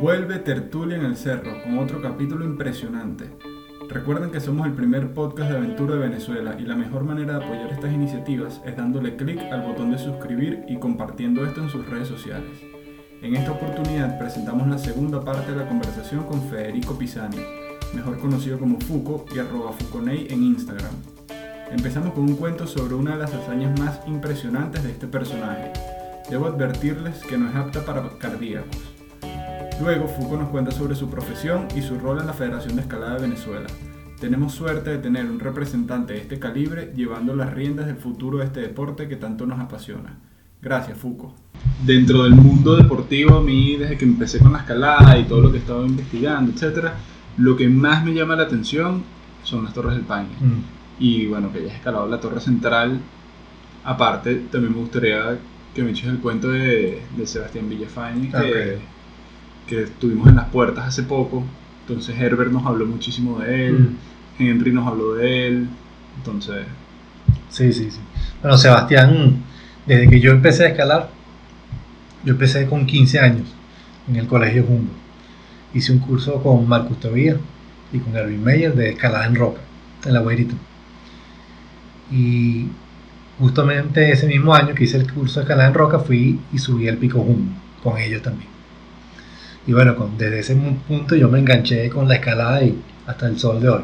Vuelve Tertulia en el Cerro con otro capítulo impresionante. Recuerden que somos el primer podcast de aventura de Venezuela y la mejor manera de apoyar estas iniciativas es dándole clic al botón de suscribir y compartiendo esto en sus redes sociales. En esta oportunidad presentamos la segunda parte de la conversación con Federico Pisani, mejor conocido como Fuco y arroba Fuconei en Instagram. Empezamos con un cuento sobre una de las hazañas más impresionantes de este personaje. Debo advertirles que no es apta para cardíacos. Luego, Foucault nos cuenta sobre su profesión y su rol en la Federación de Escalada de Venezuela. Tenemos suerte de tener un representante de este calibre llevando las riendas del futuro de este deporte que tanto nos apasiona. Gracias, Foucault. Dentro del mundo deportivo, a mí, desde que empecé con la escalada y todo lo que he estado investigando, etc., lo que más me llama la atención son las Torres del Paine. Mm. Y bueno, que hayas escalado la Torre Central. Aparte, también me gustaría que me eches el cuento de, Sebastián Villafañe, que que estuvimos en las puertas hace poco. Entonces Herbert nos habló muchísimo de él, mm. Henry nos habló de él. Entonces... Sí, sí, sí. Bueno, Sebastián, desde que yo empecé a escalar, yo empecé con 15 años en el Colegio Jumbo. Hice un curso con Marcus Tobía y con Erwin Meyer de escalada en roca, en la Guairita. Y justamente ese mismo año que hice el curso de escalada en roca, fui y subí el pico Jumbo con ellos también. Y bueno, desde ese punto yo me enganché con la escalada y hasta el sol de hoy.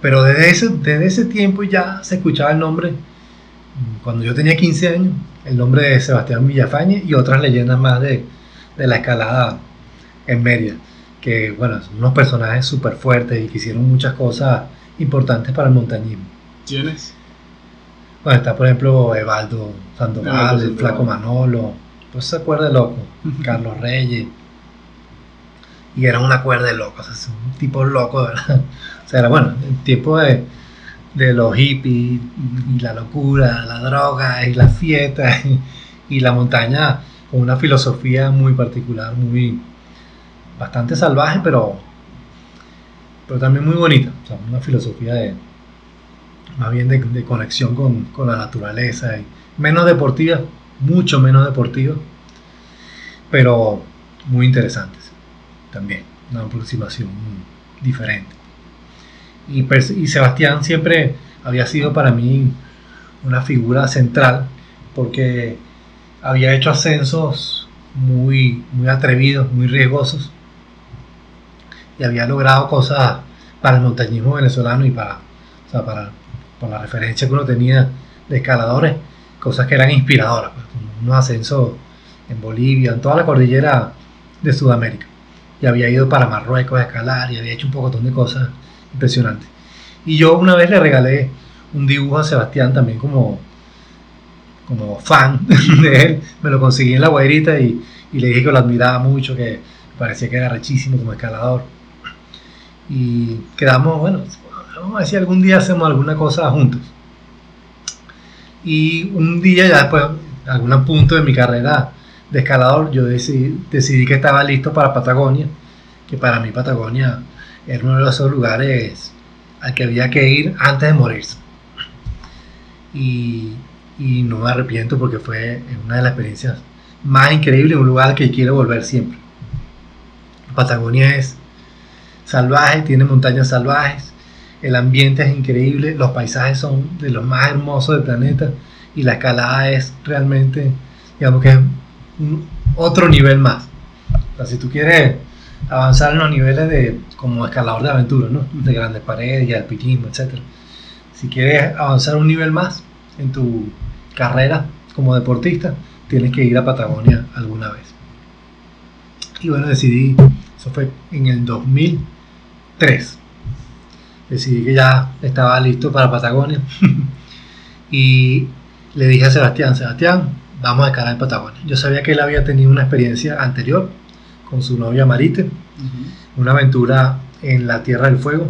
Pero desde ese, desde ese tiempo ya se escuchaba el nombre, cuando yo tenía 15 años, el nombre de Sebastián Villafañe y otras leyendas más de, la escalada en media. Que bueno, son unos personajes súper fuertes y que hicieron muchas cosas importantes para el montañismo. ¿Quiénes? Bueno, está por ejemplo Evaldo Sandoval, el Flaco Manolo pues se acuerda de loco, Carlos Reyes. Y era una cuerda de locos, un tipo loco, ¿verdad? O sea, era bueno, el tiempo de, los hippies y la locura, la droga y la fiesta y, la montaña con una filosofía muy particular, muy bastante salvaje, pero, pero también muy bonita. O sea, una filosofía de más bien de, conexión con, con la naturaleza y menos deportiva, mucho menos deportivos, pero muy interesantes también, una aproximación diferente. Y, y, Sebastián siempre había sido para mí una figura central porque había hecho ascensos muy, muy atrevidos, muy riesgosos y había logrado cosas para el montañismo venezolano y para, para, la referencia que uno tenía de escaladores cosas que eran inspiradoras, pues, unos ascensos en Bolivia, en toda la cordillera de Sudamérica. Y había ido para Marruecos a escalar y había hecho un montón de cosas impresionantes. Y yo una vez le regalé un dibujo a Sebastián también como, como fan de él. Me lo conseguí en la guairita y, y le dije que lo admiraba mucho, que parecía que era rechísimo como escalador. Y quedamos, bueno, vamos a si algún día hacemos alguna cosa juntos. Y un día, ya después, algún punto de mi carrera de escalador, yo decidí, decidí que estaba listo para Patagonia, que para mí Patagonia era uno de esos lugares al que había que ir antes de morirse. Y, y no me arrepiento porque fue una de las experiencias más increíbles, un lugar que quiero volver siempre. Patagonia es salvaje, tiene montañas salvajes, el ambiente es increíble, los paisajes son de los más hermosos del planeta y la escalada es realmente, digamos que otro nivel más. O sea, si tú quieres avanzar en los niveles de como escalador de aventura, ¿no? de grandes paredes y alpinismo, etc. Si quieres avanzar un nivel más en tu carrera como deportista, tienes que ir a Patagonia alguna vez. Y bueno, decidí, eso fue en el 2003 decidí que ya estaba listo para Patagonia. y le dije a Sebastián, Sebastián, vamos a escalar en Patagonia. Yo sabía que él había tenido una experiencia anterior con su novia Marite, una aventura en la Tierra del Fuego,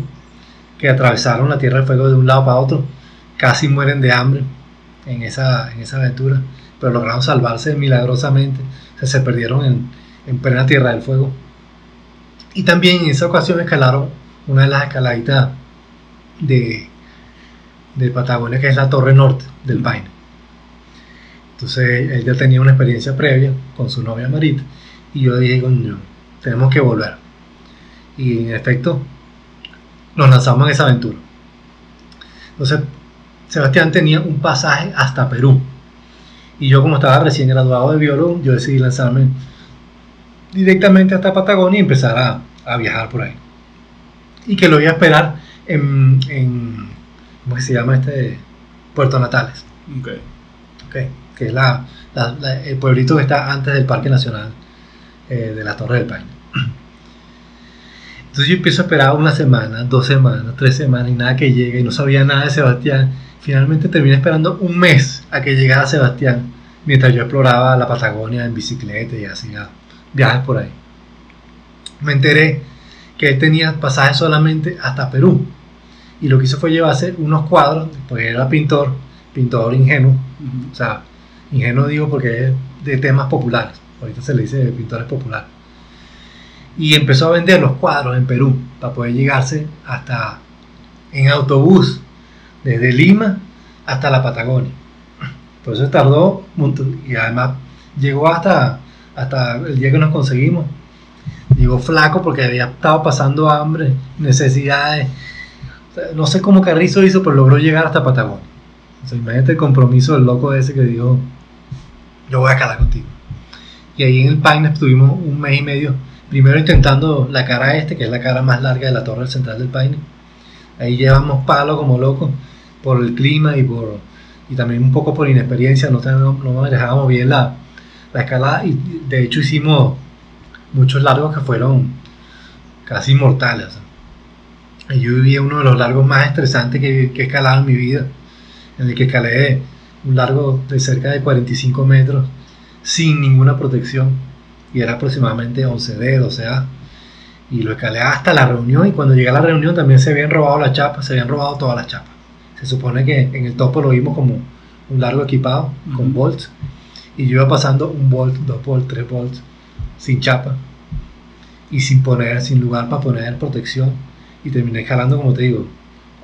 que atravesaron la Tierra del Fuego de un lado para otro, casi mueren de hambre en esa, en esa aventura, pero lograron salvarse milagrosamente, se perdieron en, en plena Tierra del Fuego. Y también en esa ocasión escalaron una de las escaladitas de, de Patagonia, que es la torre norte del Paine. Entonces él ya tenía una experiencia previa con su novia Marita y yo dije, coño, tenemos que volver. Y en efecto, nos lanzamos en esa aventura. Entonces, Sebastián tenía un pasaje hasta Perú. Y yo como estaba recién graduado de biólogo, yo decidí lanzarme directamente hasta Patagonia y empezar a, a viajar por ahí. Y que lo iba a esperar en, en ¿cómo se llama este? Puerto Natales. Okay. Okay, que es la, la, la, el pueblito que está antes del Parque Nacional eh, de la Torre del Paine. Entonces yo empiezo a esperar una semana, dos semanas, tres semanas y nada que llegue y no sabía nada de Sebastián. Finalmente terminé esperando un mes a que llegara Sebastián mientras yo exploraba la Patagonia en bicicleta y hacía viajes por ahí. Me enteré que él tenía pasajes solamente hasta Perú y lo que hizo fue llevarse unos cuadros, pues era pintor, pintor ingenuo, o sea, ingenuo digo porque es de temas populares, ahorita se le dice pintores populares. Y empezó a vender los cuadros en Perú para poder llegarse hasta en autobús desde Lima hasta la Patagonia. Por eso tardó y además llegó hasta, hasta el día que nos conseguimos. Llegó flaco porque había estado pasando hambre, necesidades. No sé cómo Carrizo hizo, pero logró llegar hasta Patagonia. Imagínate el compromiso del loco ese que dijo, yo voy a calar contigo. Y ahí en el Paine estuvimos un mes y medio, primero intentando la cara este, que es la cara más larga de la torre central del Paine. Ahí llevamos palo como locos por el clima y por y también un poco por inexperiencia, no, no, no manejábamos bien la, la escalada y de hecho hicimos muchos largos que fueron casi mortales. Yo viví uno de los largos más estresantes que, que he escalado en mi vida, en el que escalé un largo de cerca de 45 metros sin ninguna protección y era aproximadamente 11D, 12A. Y lo escalé hasta la reunión y cuando llegué a la reunión también se habían robado las chapas, se habían robado todas las chapas. Se supone que en el topo lo vimos como un largo equipado con bolts y yo iba pasando un bolt, dos volts, tres volts sin chapa y sin poner, sin lugar para poner protección y terminé escalando como te digo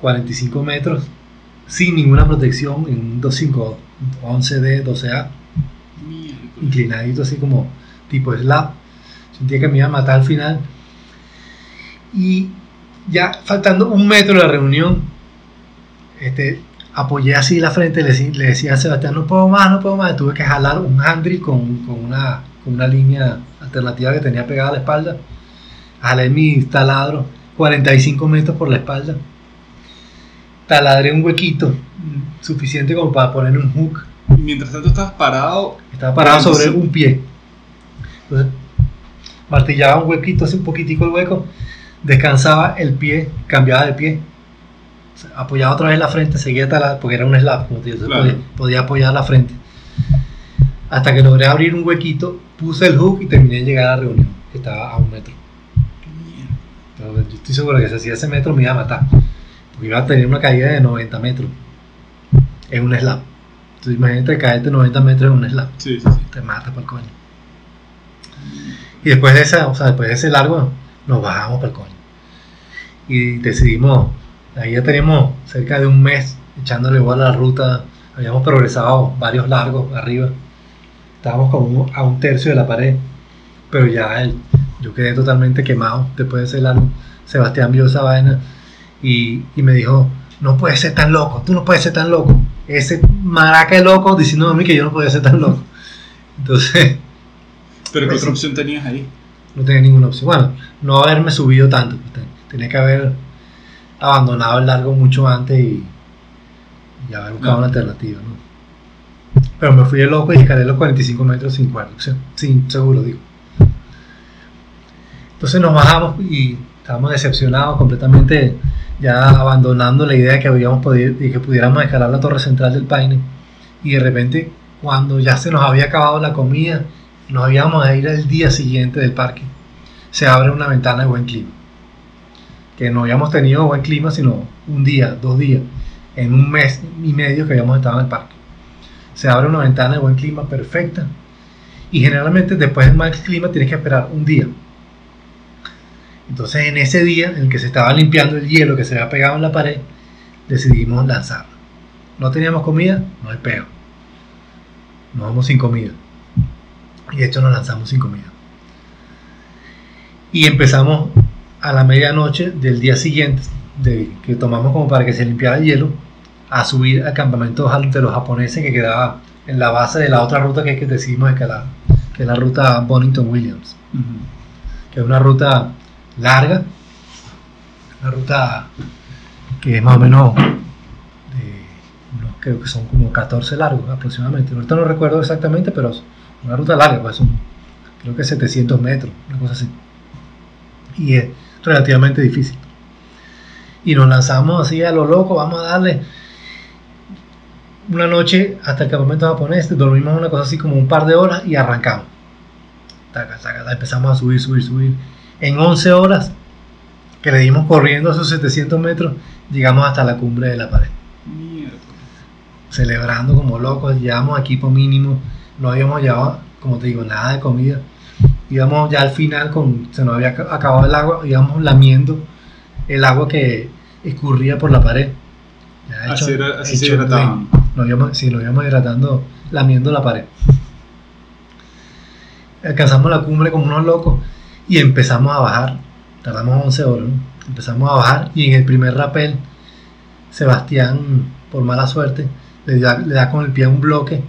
45 metros sin ninguna protección en un 25 11D 12A inclinadito así como tipo slab sentía que me iba a matar al final. Y ya faltando un metro de la reunión este, apoyé así la frente, le, le, decía a Sebastián, no puedo más, no puedo más, tuve que jalar un handle con, con, una, con una línea alternativa que tenía pegada a la espalda, jalé mi taladro, 45 metros por la espalda, taladré un huequito suficiente como para poner un hook. Mientras tanto estabas parado. Estaba parado sobre un pie. Entonces, martillaba un huequito, así un poquitico el hueco, descansaba el pie, cambiaba de pie, apoyaba otra vez la frente, seguía taladro, porque era un slab, como te digo, Claro. podía, podía apoyar la frente. Hasta que logré abrir un huequito, puse el hook y terminé de llegar a la reunión, que estaba a un metro. Pero yo estoy seguro que si hacía ese metro me iba a matar, porque iba a tener una caída de 90 metros en un slab. Entonces imagínate caerte 90 metros en un slab, Sí, sí, sí. te mata por coño. Y después de, esa, o sea, después de ese largo, nos bajamos por coño. Y decidimos, ahí ya teníamos cerca de un mes echándole igual a la ruta, habíamos progresado varios largos arriba, estábamos como a un tercio de la pared, pero ya el- yo quedé totalmente quemado después de ese largo. Sebastián vio esa vaina y, y me dijo, no puedes ser tan loco, tú no puedes ser tan loco. Ese maraca de loco diciendo a mí que yo no podía ser tan loco. Entonces, Pero ¿qué Pues otra opción tenías ahí? no tenía ninguna opción. Bueno, no haberme subido tanto. pues, ten- Tenía que haber abandonado el largo mucho antes y, y haber buscado No. una alternativa. ¿no? Pero me fui de loco y escalé los 45 metros sin cuerda, o sea, sin seguro, digo. Entonces nos bajamos y estábamos decepcionados completamente, ya abandonando la idea de que habíamos podido y que pudiéramos escalar la torre central del Paine. Y de repente, cuando ya se nos había acabado la comida, nos habíamos de ir al día siguiente del parque, se abre una ventana de buen clima. Que no habíamos tenido buen clima, sino un día, dos días, en un mes y medio que habíamos estado en el parque. Se abre una ventana de buen clima perfecta. Y generalmente después del mal clima tienes que esperar un día. Entonces en ese día en el que se estaba limpiando el hielo que se había pegado en la pared, decidimos lanzarlo. no teníamos comida, no hay peo. Nos vamos sin comida. Y de hecho nos lanzamos sin comida. Y empezamos a la medianoche del día siguiente, de, que tomamos como para que se limpiara el hielo, a subir al campamento de los japoneses que quedaba en la base de la otra ruta que, es que decidimos escalar, que es la ruta Bonington Williams, que es una ruta larga, una ruta que es más o menos, creo que son como 14 largos aproximadamente, ahorita no recuerdo exactamente, pero es una ruta larga, pues son, creo que 700 metros, una cosa así, y es relativamente difícil. Y nos lanzamos así a lo loco, vamos a darle una noche hasta el campamento japonés, dormimos una cosa así como un par de horas y arrancamos. empezamos a subir, subir, subir. En 11 horas que le dimos corriendo a esos 700 metros, llegamos hasta la cumbre de la pared. Celebrando como locos, llevamos equipo mínimo, no habíamos llevado, como te digo, nada de comida. Íbamos ya al final, con, se nos había acabado el agua, íbamos lamiendo el agua que escurría por la pared. así, era, así se hidrataban. Nos íbamos, sí, nos íbamos hidratando, lamiendo la pared. Alcanzamos la cumbre como unos locos y empezamos a bajar. Tardamos 11 horas. Empezamos a bajar y en el primer rappel, Sebastián, por mala suerte, le da, le da con el pie a un bloque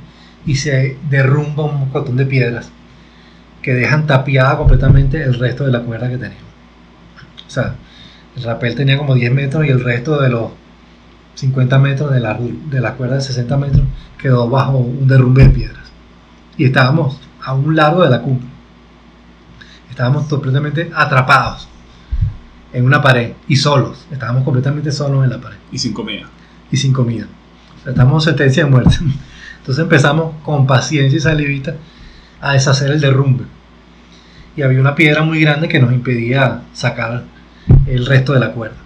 y se derrumba un montón de piedras que dejan tapiada completamente el resto de la cuerda que teníamos. O sea, el rappel tenía como 10 metros y el resto de los 50 metros de la, de la cuerda de 60 metros quedó bajo un derrumbe de piedras. Y estábamos a un largo de la cumbre. Estábamos completamente atrapados en una pared y solos. Estábamos completamente solos en la pared. Y sin comida. Y sin comida. estamos en sentencia de muerte. Entonces empezamos con paciencia y salivita a deshacer el derrumbe. Y había una piedra muy grande que nos impedía sacar el resto de la cuerda.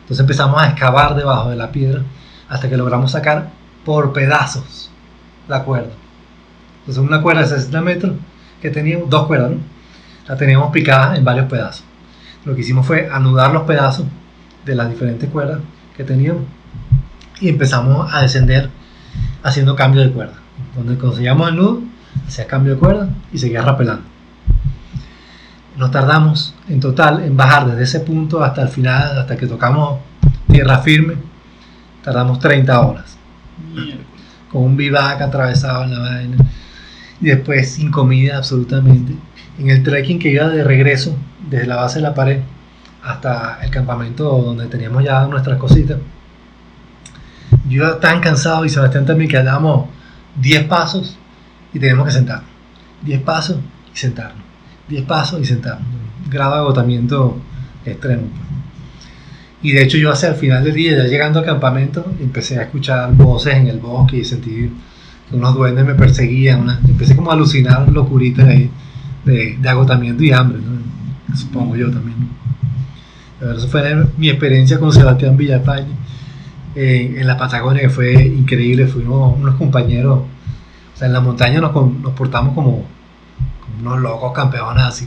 Entonces empezamos a excavar debajo de la piedra hasta que logramos sacar por pedazos la cuerda. Entonces una cuerda de 60 metros que teníamos, dos cuerdas, ¿no? La teníamos picada en varios pedazos. Lo que hicimos fue anudar los pedazos de las diferentes cuerdas que teníamos y empezamos a descender haciendo cambio de cuerda. Donde conseguíamos el nudo, hacía cambio de cuerda y seguía rapelando nos tardamos en total en bajar desde ese punto hasta el final, hasta que tocamos tierra firme, tardamos 30 horas. Con un vivac atravesado en la vaina. Y después sin comida absolutamente. En el trekking que iba de regreso, desde la base de la pared hasta el campamento donde teníamos ya nuestras cositas. Yo tan cansado y Sebastián también que dábamos 10 pasos y teníamos que sentarnos. 10 pasos y sentarnos 10 pasos y sentarnos. Grado de agotamiento extremo. Y de hecho yo hacia el final del día, ya llegando al campamento, empecé a escuchar voces en el bosque y sentí que unos duendes me perseguían. empecé como a alucinar locuritas ahí de, de agotamiento y hambre, supongo yo también. Pero eso fue mi experiencia con Sebastián Villafañe eh, en la Patagonia, que fue increíble. Fuimos unos compañeros, o sea, en la montaña nos, nos portamos como unos locos campeones así,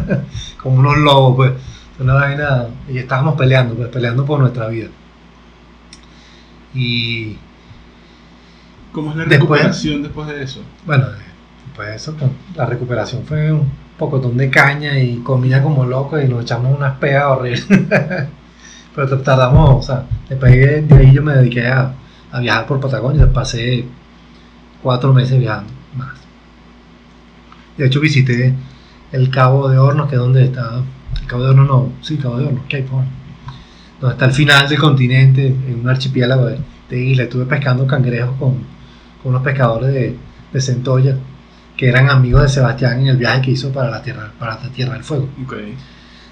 como unos lobos, pues. Una vaina, y estábamos peleando, pues, peleando por nuestra vida. Y. ¿Cómo es la recuperación después de eso? Bueno, de eso, pues, la recuperación fue un pocotón de caña y comida como loco y nos echamos unas peas horribles. Pero tardamos, o sea, después de ahí yo me dediqué a, a viajar por Patagonia, pasé cuatro meses viajando más. De hecho, visité el Cabo de Hornos, que es donde está. El Cabo de Hornos, no, sí, Cabo de Hornos, Cape Horn. Donde está el final del continente, en un archipiélago de, de. Estuve pescando cangrejos con, con unos pescadores de, de Centolla, que eran amigos de Sebastián en el viaje que hizo para la Tierra, para la tierra del Fuego. Okay.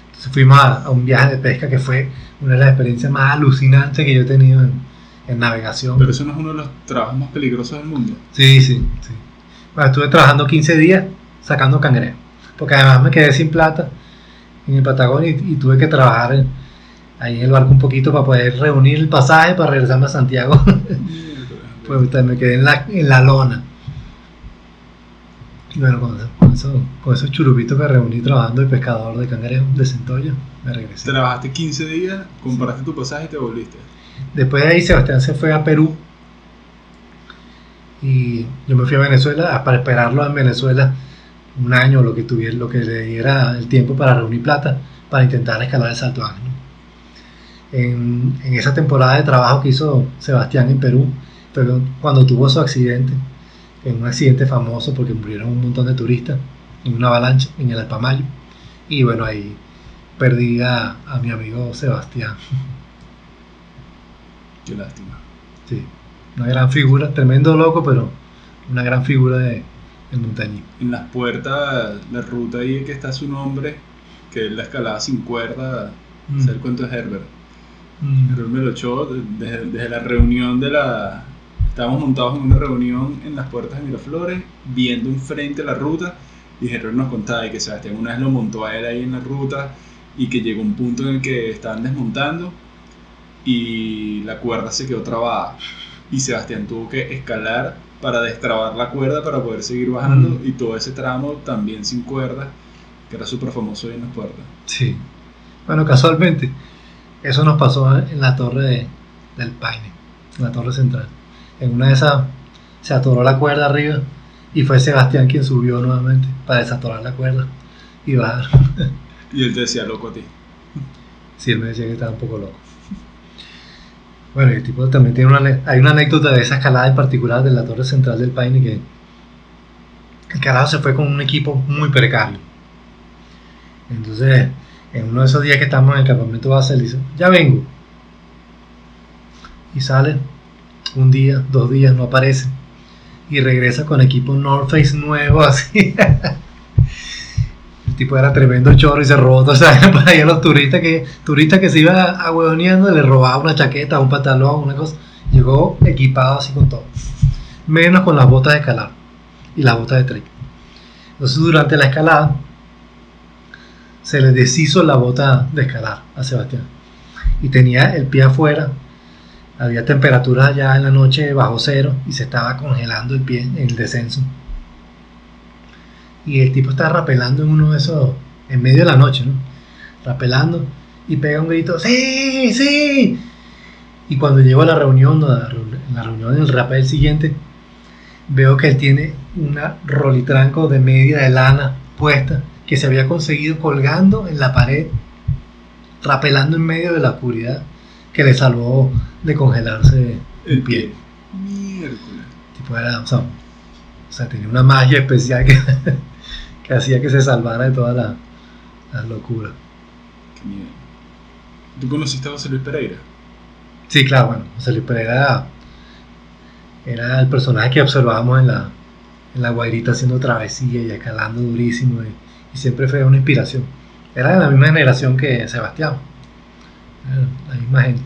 Entonces fuimos a, un viaje de pesca que fue una de las experiencias más alucinantes que yo he tenido en, en navegación. Pero eso no es uno de los trabajos más peligrosos del mundo. Sí, sí, sí. Bueno, estuve trabajando 15 días sacando cangrejo. Porque además me quedé sin plata en el Patagonia y, tuve que trabajar ahí en el barco un poquito para poder reunir el pasaje para regresarme a Santiago. pues me quedé en la, en la lona. Y bueno, con, eso, con, esos churupitos que reuní trabajando de pescador de cangrejo de Centollo, me regresé. Trabajaste 15 días, comparaste tu pasaje y te volviste. Después de ahí Sebastián se fue a Perú Y yo me fui a Venezuela para esperarlo en Venezuela un año, lo que tuviera, lo que le diera el tiempo para reunir plata para intentar escalar el Salto Ángel. En, en, esa temporada de trabajo que hizo Sebastián en Perú, pero cuando tuvo su accidente, en un accidente famoso porque murieron un montón de turistas en una avalancha en el Alpamayo. Y bueno, ahí perdí a, a mi amigo Sebastián. Qué lástima. Sí, una gran figura, tremendo loco, pero una gran figura de, del montañismo. En las puertas, la ruta ahí que está su nombre, que es la escalada sin cuerda, mm. el cuento de Herbert. Mm. Herbert me lo echó desde, desde la reunión de la, estábamos montados en una reunión en las puertas de Miraflores, viendo enfrente la ruta, y Herbert nos contaba que Sebastián una vez lo montó a él ahí en la ruta, y que llegó un punto en el que estaban desmontando, y la cuerda se quedó trabada, y Sebastián tuvo que escalar para destrabar la cuerda para poder seguir bajando, mm. y todo ese tramo también sin cuerda, que era súper famoso ahí en las puertas. Sí. Bueno, casualmente, eso nos pasó en la torre del Paine, en la torre central. En una de esas se atoró la cuerda arriba y fue Sebastián quien subió nuevamente para desatorar la cuerda y bajar. Y él te decía loco a ti. Sí, él me decía que estaba un poco loco. Bueno, y el tipo también tiene una, hay una anécdota de esa escalada en particular de la torre central del Paine que el carajo se fue con un equipo muy precario. Entonces, en uno de esos días que estamos en el campamento base, él dice, ya vengo. Y sale un día, dos días, no aparece. Y regresa con equipo North Face nuevo, así. El tipo era tremendo chorro y se robó todo, Para ir a los turistas que, turistas que se iba ahueoneando, le robaba una chaqueta, un pantalón, una cosa. Llegó equipado así con todo. Menos con las botas de escalar y las botas de trek. Entonces, durante la escalada, se le deshizo la bota de escalar a Sebastián. Y tenía el pie afuera había temperaturas ya en la noche bajo cero y se estaba congelando el pie en el descenso. Y el tipo estaba rapelando en uno de esos, en medio de la noche, ¿no? Rapelando y pega un grito, ¡Sí! ¡Sí! Y cuando llego a la reunión, en la reunión del rapel siguiente, veo que él tiene una rolitranco de media de lana puesta que se había conseguido colgando en la pared, rapelando en medio de la oscuridad que le salvó de congelarse el pie. Miércoles. Tipo era, o sea, tenía una magia especial que, que hacía que se salvara de toda la, la locura. Qué miedo. ¿Tú conociste a José Luis Pereira? Sí, claro, bueno, José Luis Pereira era, el personaje que observábamos en la, en la Guairita haciendo travesía y escalando durísimo y, y siempre fue una inspiración. Era de la misma generación que Sebastián la misma gente.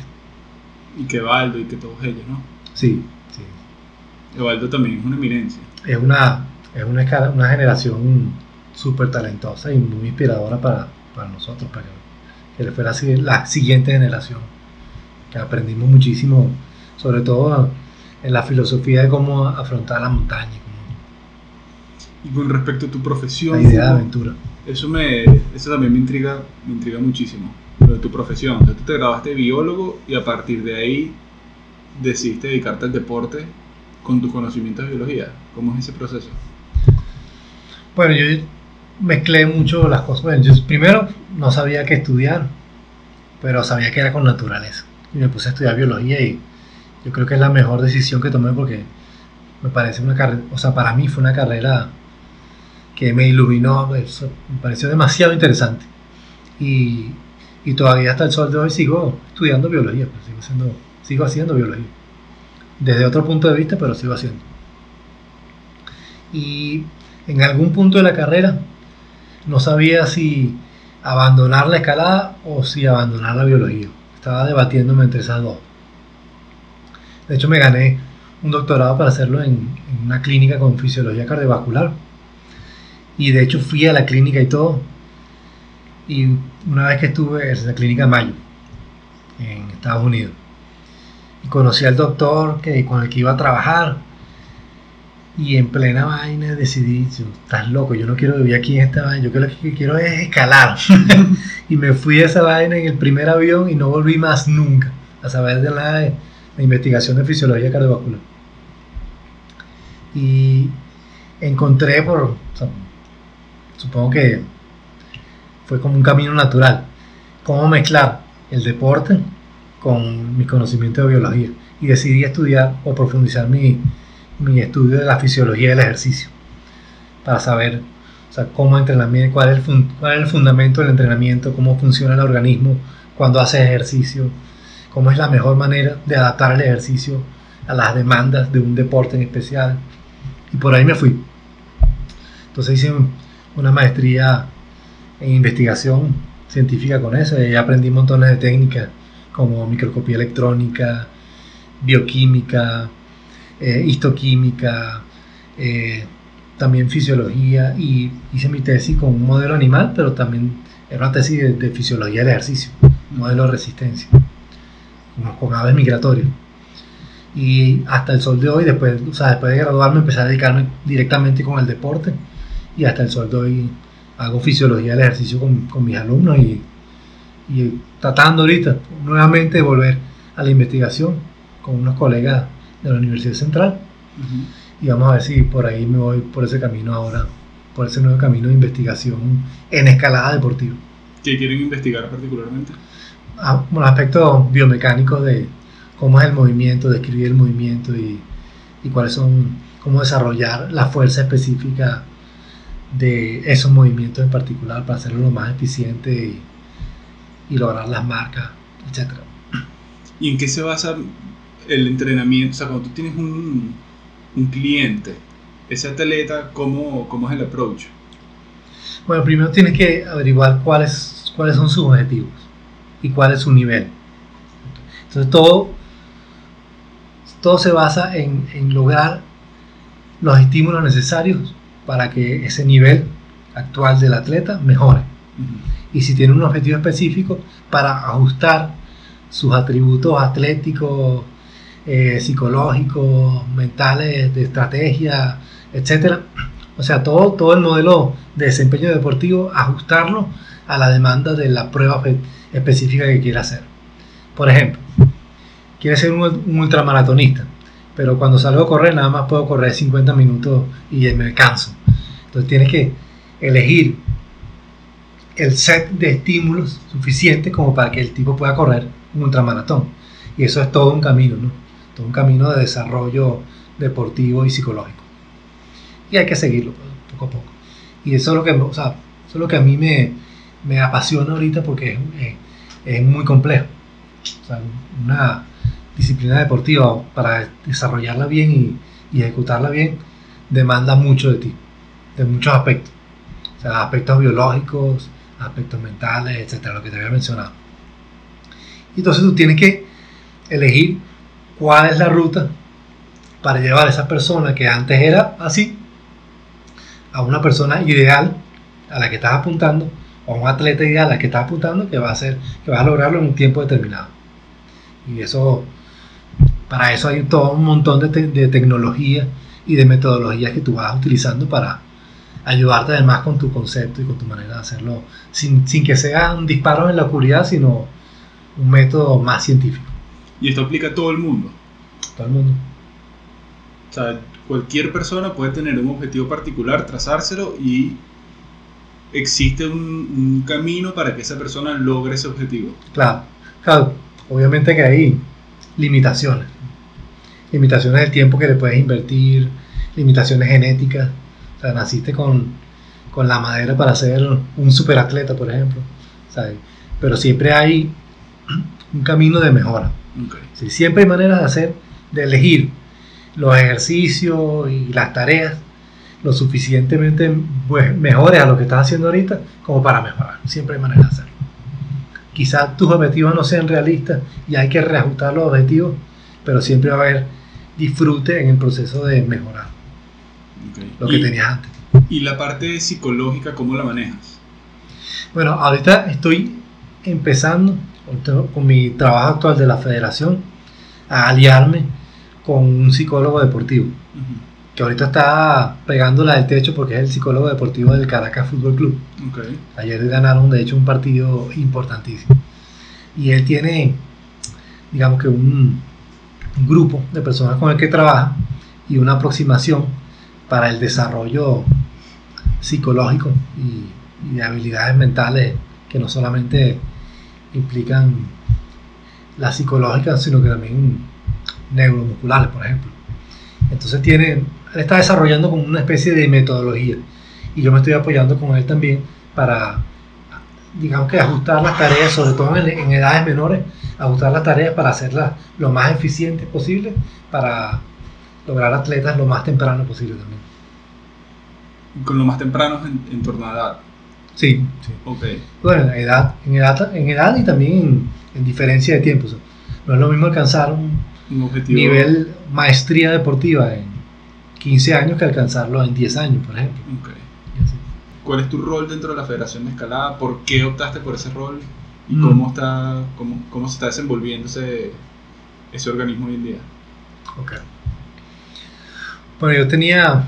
Y que Baldo y que todos ellos, ¿no? Sí, sí. Evaldo también es una eminencia. Es una, es una, una generación súper talentosa y muy inspiradora para, para nosotros, para que, le fuera la siguiente generación. Que aprendimos muchísimo, sobre todo en la filosofía de cómo afrontar la montaña. Y con respecto a tu profesión. La idea de aventura. Eso, me, eso también me intriga, me intriga muchísimo de tu profesión. tú te grabaste biólogo y a partir de ahí decidiste dedicarte al deporte con tus conocimientos de biología. ¿Cómo es ese proceso? Bueno, yo mezclé mucho las cosas. yo primero no sabía qué estudiar, pero sabía que era con naturaleza. Y me puse a estudiar biología y yo creo que es la mejor decisión que tomé porque me parece una carrera, o sea, para mí fue una carrera que me iluminó, me pareció demasiado interesante. Y y todavía hasta el sol de hoy sigo estudiando biología, pues, sigo, haciendo, sigo haciendo biología. Desde otro punto de vista, pero sigo haciendo. Y en algún punto de la carrera no sabía si abandonar la escalada o si abandonar la biología. Estaba debatiéndome entre esas dos. De hecho, me gané un doctorado para hacerlo en una clínica con fisiología cardiovascular. Y de hecho fui a la clínica y todo y una vez que estuve en la clínica Mayo, en Estados Unidos, y conocí al doctor que, con el que iba a trabajar, y en plena vaina decidí, estás loco, yo no quiero vivir aquí en esta vaina, yo lo que quiero es escalar. y me fui a esa vaina en el primer avión y no volví más nunca a saber de la, de investigación de fisiología cardiovascular. Y encontré por, supongo que fue como un camino natural, cómo mezclar el deporte con mi conocimiento de biología. Y decidí estudiar o profundizar mi, mi estudio de la fisiología del ejercicio para saber o sea, cómo entrenamiento, cuál es, el cuál es el fundamento del entrenamiento, cómo funciona el organismo cuando hace ejercicio, cómo es la mejor manera de adaptar el ejercicio a las demandas de un deporte en especial. Y por ahí me fui. Entonces hice una maestría en investigación científica con eso. Y aprendí montones de técnicas como microscopía electrónica, bioquímica, eh, histoquímica, eh, también fisiología. Y hice mi tesis con un modelo animal, pero también era una tesis de, fisiología del ejercicio, modelo de resistencia, con, aves migratorias. Y hasta el sol de hoy, después, o sea, después de graduarme, empecé a dedicarme directamente con el deporte. Y hasta el sol de hoy hago fisiología del ejercicio con, con mis alumnos y, y, tratando ahorita nuevamente de volver a la investigación con unos colegas de la Universidad Central y vamos a ver si por ahí me voy por ese camino ahora, por ese nuevo camino de investigación en escalada deportiva. ¿Qué quieren investigar particularmente? Ah, bueno, aspectos biomecánicos de cómo es el movimiento, describir el movimiento y, y cuáles son, cómo desarrollar la fuerza específica de esos movimientos en particular para hacerlo lo más eficiente y, y lograr las marcas, etc. ¿Y en qué se basa el entrenamiento? O sea, cuando tú tienes un, un cliente, ese atleta, ¿cómo, ¿cómo es el approach? Bueno, primero tienes que averiguar cuáles, cuáles son sus objetivos y cuál es su nivel. Entonces todo, todo se basa en, en lograr los estímulos necesarios para que ese nivel actual del atleta mejore. Y si tiene un objetivo específico, para ajustar sus atributos atléticos, eh, psicológicos, mentales, de estrategia, etc. O sea, todo, todo el modelo de desempeño deportivo, ajustarlo a la demanda de la prueba específica que quiere hacer. Por ejemplo, quiere ser un, un ultramaratonista, pero cuando salgo a correr nada más puedo correr 50 minutos y me canso. Entonces tienes que elegir el set de estímulos suficiente como para que el tipo pueda correr un ultramaratón. Y eso es todo un camino, ¿no? Todo un camino de desarrollo deportivo y psicológico. Y hay que seguirlo pues, poco a poco. Y eso es lo que, o sea, eso es lo que a mí me, me apasiona ahorita porque es, es, muy complejo. O sea, una disciplina deportiva para desarrollarla bien y, ejecutarla bien demanda mucho de ti de muchos aspectos. Aspectos biológicos, aspectos mentales, etcétera, lo que te había mencionado. Y entonces tú tienes que elegir cuál es la ruta para llevar a esa persona que antes era así a una persona ideal a la que estás apuntando o a un atleta ideal a la que estás apuntando que va a hacer que va a lograrlo en un tiempo determinado y eso para eso hay todo un montón de, de tecnología y de metodologías que tú vas utilizando para ayudarte además con tu concepto y con tu manera de hacerlo, sin, sin que sea un disparo en la oscuridad, sino un método más científico. ¿Y esto aplica a todo el mundo? Todo el mundo. O sea, cualquier persona puede tener un objetivo particular, trazárselo y existe un, un, camino para que esa persona logre ese objetivo. Claro, claro. Obviamente que hay limitaciones. Limitaciones del tiempo que le puedes invertir, limitaciones genéticas o sea, naciste con, con la madera para ser un superatleta, por ejemplo. ¿sabes? Pero siempre hay un camino de mejora. Okay. siempre hay maneras de hacer, de elegir los ejercicios y las tareas lo suficientemente pues, mejores a lo que estás haciendo ahorita como para mejorar. Siempre hay maneras de hacerlo. Quizás tus objetivos no sean realistas y hay que reajustar los objetivos, pero siempre va a haber disfrute en el proceso de mejorar lo que tenías antes. ¿Y la parte psicológica cómo la manejas? Bueno, ahorita estoy empezando con mi trabajo actual de la federación a aliarme con un psicólogo deportivo. Que ahorita está pegándola del techo porque es el psicólogo deportivo del Caracas Fútbol Club. Ayer ganaron, de hecho, un partido importantísimo. Y él tiene, digamos que un, grupo de personas con el que trabaja y una aproximación para el desarrollo psicológico y, y de habilidades mentales que no solamente implican las psicológicas, sino que también neuromusculares, por ejemplo. Entonces tiene, él está desarrollando como una especie de metodología y yo me estoy apoyando con él también para, digamos que ajustar las tareas, sobre todo en, edades menores, ajustar las tareas para hacerlas lo más eficientes posible, para lograr atletas lo más temprano posible también. Con lo más temprano en, torno a edad. Sí, sí. Bueno, en edad, en edad, en edad y también en, diferencia de tiempo. no es lo mismo alcanzar un, nivel maestría deportiva en 15 años que alcanzarlo en 10 años, por ejemplo. ¿Cuál es tu rol dentro de la Federación de Escalada? ¿Por qué optaste por ese rol? ¿Y mm. cómo, está, cómo, cómo, se está desenvolviendo ese, ese organismo hoy en día? Ok. Bueno, yo tenía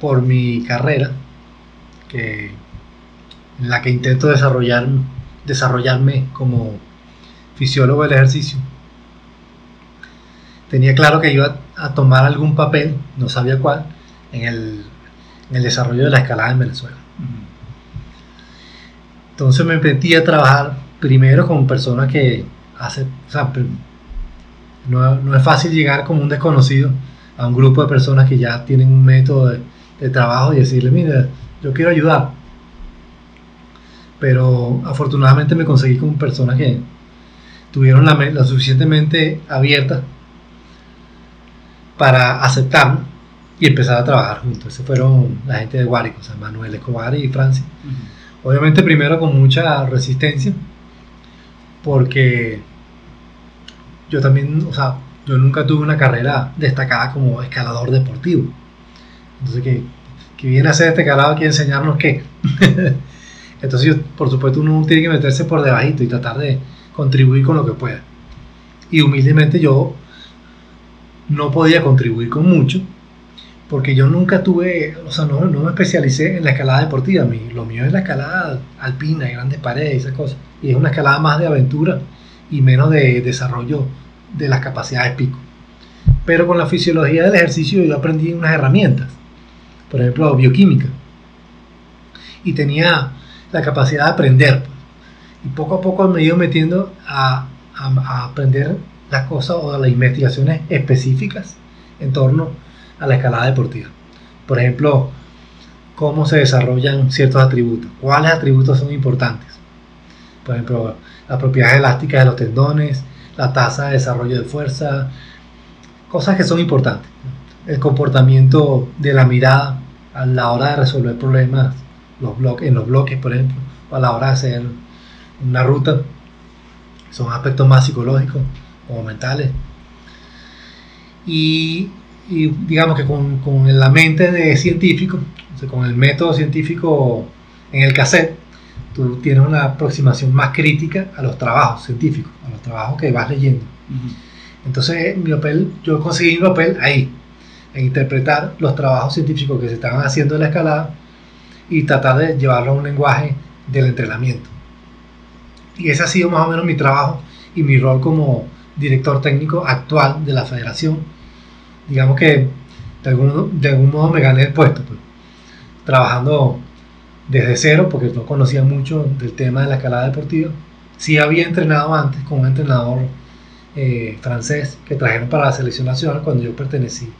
por mi carrera, que, en la que intento desarrollar, desarrollarme como fisiólogo del ejercicio, tenía claro que iba a tomar algún papel, no sabía cuál, en el, en el desarrollo de la escalada en Venezuela. Entonces me metí a trabajar primero con personas que hace, o sea, no, es fácil llegar como un desconocido a un grupo de personas que ya tienen un método de, trabajo y decirle, mira, yo quiero ayudar. Pero afortunadamente me conseguí con personas que tuvieron la, la suficientemente abierta para aceptarlo y empezar a trabajar juntos. Esos fueron la gente de Guárico, o sea, Manuel Escobar y Francia. Obviamente primero con mucha resistencia, porque yo también, o sea, yo nunca tuve una carrera destacada como escalador deportivo. Entonces, que, que viene a hacer este escalado aquí a enseñarnos qué. Entonces, por supuesto, uno tiene que meterse por debajito y tratar de contribuir con lo que pueda. Y humildemente yo no podía contribuir con mucho, porque yo nunca tuve, o sea, no, no me especialicé en la escalada deportiva, lo mío es la escalada alpina, grandes paredes y esas cosas, y es una escalada más de aventura y menos de desarrollo de las capacidades pico. Pero con la fisiología del ejercicio yo aprendí unas herramientas, por ejemplo, bioquímica, y tenía la capacidad de aprender, pues. y poco a poco me he ido metiendo a, a, a aprender las cosas o las investigaciones específicas en torno a la escalada deportiva. Por ejemplo, cómo se desarrollan ciertos atributos, cuáles atributos son importantes. Por ejemplo, la propiedad elástica de los tendones, la tasa de desarrollo de fuerza, cosas que son importantes. El comportamiento de la mirada a la hora de resolver problemas los bloques, en los bloques, por ejemplo, o a la hora de hacer una ruta. Son aspectos más psicológicos o mentales. Y y digamos que con, con, la mente de científico, con el método científico en el cassette, tú tienes una aproximación más crítica a los trabajos científicos, a los trabajos que vas leyendo. Entonces, mi papel, yo conseguí mi papel ahí, en interpretar los trabajos científicos que se estaban haciendo en la escalada y tratar de llevarlo a un lenguaje del entrenamiento. Y ese ha sido más o menos mi trabajo y mi rol como director técnico actual de la federación digamos que de algún, de algún modo me gané el puesto, pues, trabajando desde cero, porque no conocía mucho del tema de la escalada deportiva. Sí había entrenado antes con un entrenador eh, francés que trajeron para la selección nacional cuando yo pertenecí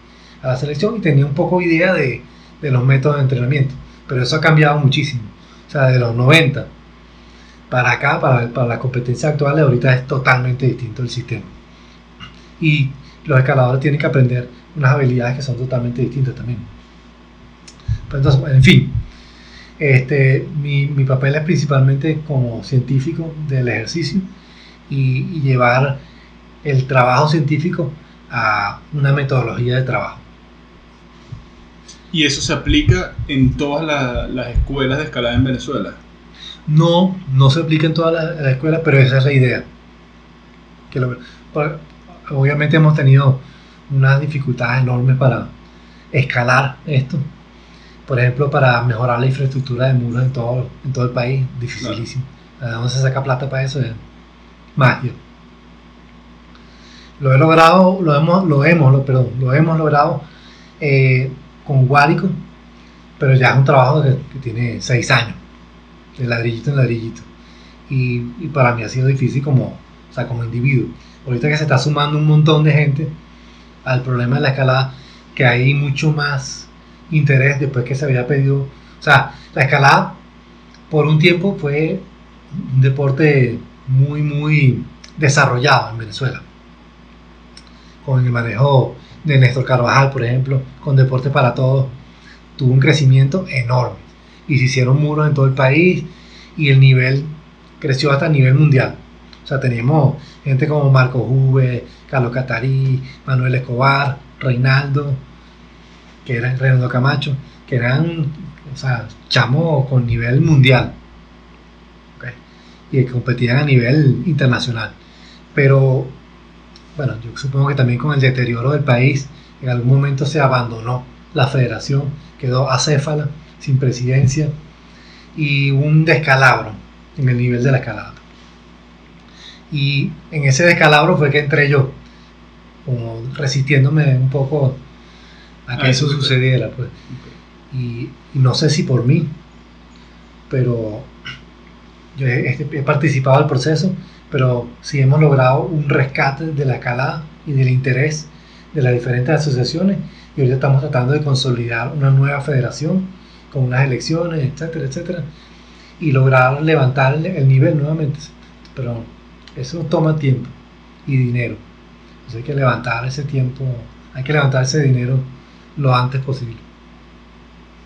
a la selección y tenía un poco idea de, de los métodos de entrenamiento, pero eso ha cambiado muchísimo. O sea, de los 90 para acá, para, para la competencia actual, ahorita es totalmente distinto el sistema. Y los escaladores tienen que aprender unas habilidades que son totalmente distintas también. Pues entonces, en fin, este, mi, mi, papel es principalmente como científico del ejercicio y, llevar el trabajo científico a una metodología de trabajo. ¿Y eso se aplica en todas las escuelas de escalada en Venezuela? No, no se aplica en todas las, escuelas, pero esa es la idea. Que lo, obviamente hemos tenido unas dificultades enormes para escalar esto. Por ejemplo, para mejorar la infraestructura de muros en todo, en todo el país, dificilísimo. ¿De dónde se saca plata para eso? Es magia. Lo he logrado, lo hemos, lo hemos, lo, perdón, lo hemos logrado eh, con Guárico, pero ya es un trabajo que, tiene seis años, de ladrillito en ladrillito. Y, para mí ha sido difícil como, o sea, como individuo. Ahorita que se está sumando un montón de gente al problema de la escalada, que hay mucho más interés después que se había pedido. O sea, la escalada por un tiempo fue un deporte muy, muy desarrollado en Venezuela. Con el manejo de Néstor Carvajal, por ejemplo, con Deporte para Todos, tuvo un crecimiento enorme. Y se hicieron muros en todo el país y el nivel creció hasta a nivel mundial. O sea, teníamos gente como Marco Juve, Carlos Catarí, Manuel Escobar, Reinaldo, que era Reinaldo Camacho, que eran, o sea, chamos con nivel mundial. Y que competían a nivel internacional. Pero, bueno, yo supongo que también con el deterioro del país, en algún momento se abandonó la federación, quedó acéfala, sin presidencia, y un descalabro en el nivel de la escalada. Y en ese descalabro fue que entré yo, como resistiéndome un poco a que ah, eso sucediera. Pues. Y, no sé si por mí, pero yo he, participado del proceso, pero sí hemos logrado un rescate de la escalada y del interés de las diferentes asociaciones y ahorita estamos tratando de consolidar una nueva federación con unas elecciones, etcétera, etcétera, y lograr levantar el nivel nuevamente. Pero eso toma tiempo y dinero. Entonces hay que levantar ese tiempo, hay que levantar ese dinero lo antes posible.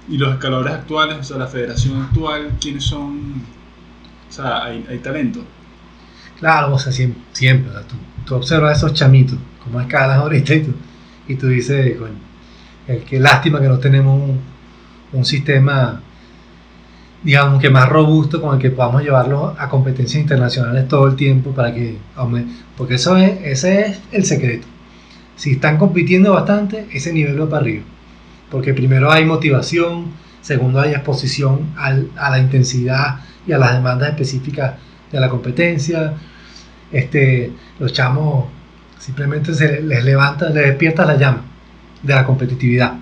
¿Y los escaladores actuales, o sea, la federación actual, quiénes son? O sea, hay, hay talento. Claro, o sea, siempre, siempre tú, tú, observas esos chamitos, como escalas ahorita y tú, y tú dices, coño, qué lástima que no tenemos un, un sistema digamos que más robusto con el que podamos llevarlo a competencias internacionales todo el tiempo para que porque eso es, ese es el secreto. Si están compitiendo bastante ese nivel va para arriba. Porque primero hay motivación segundo hay exposición a la intensidad y a las demandas específicas de la competencia. Este los chamos simplemente se les levanta les despierta la llama de la competitividad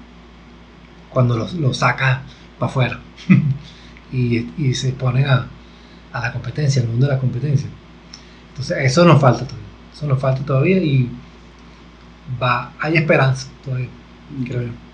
cuando los, los sacas para afuera y, se ponen a, la competencia, al mundo de la competencia. Entonces, eso nos falta todavía. Eso nos falta todavía y va, hay esperanza todavía, creo yo.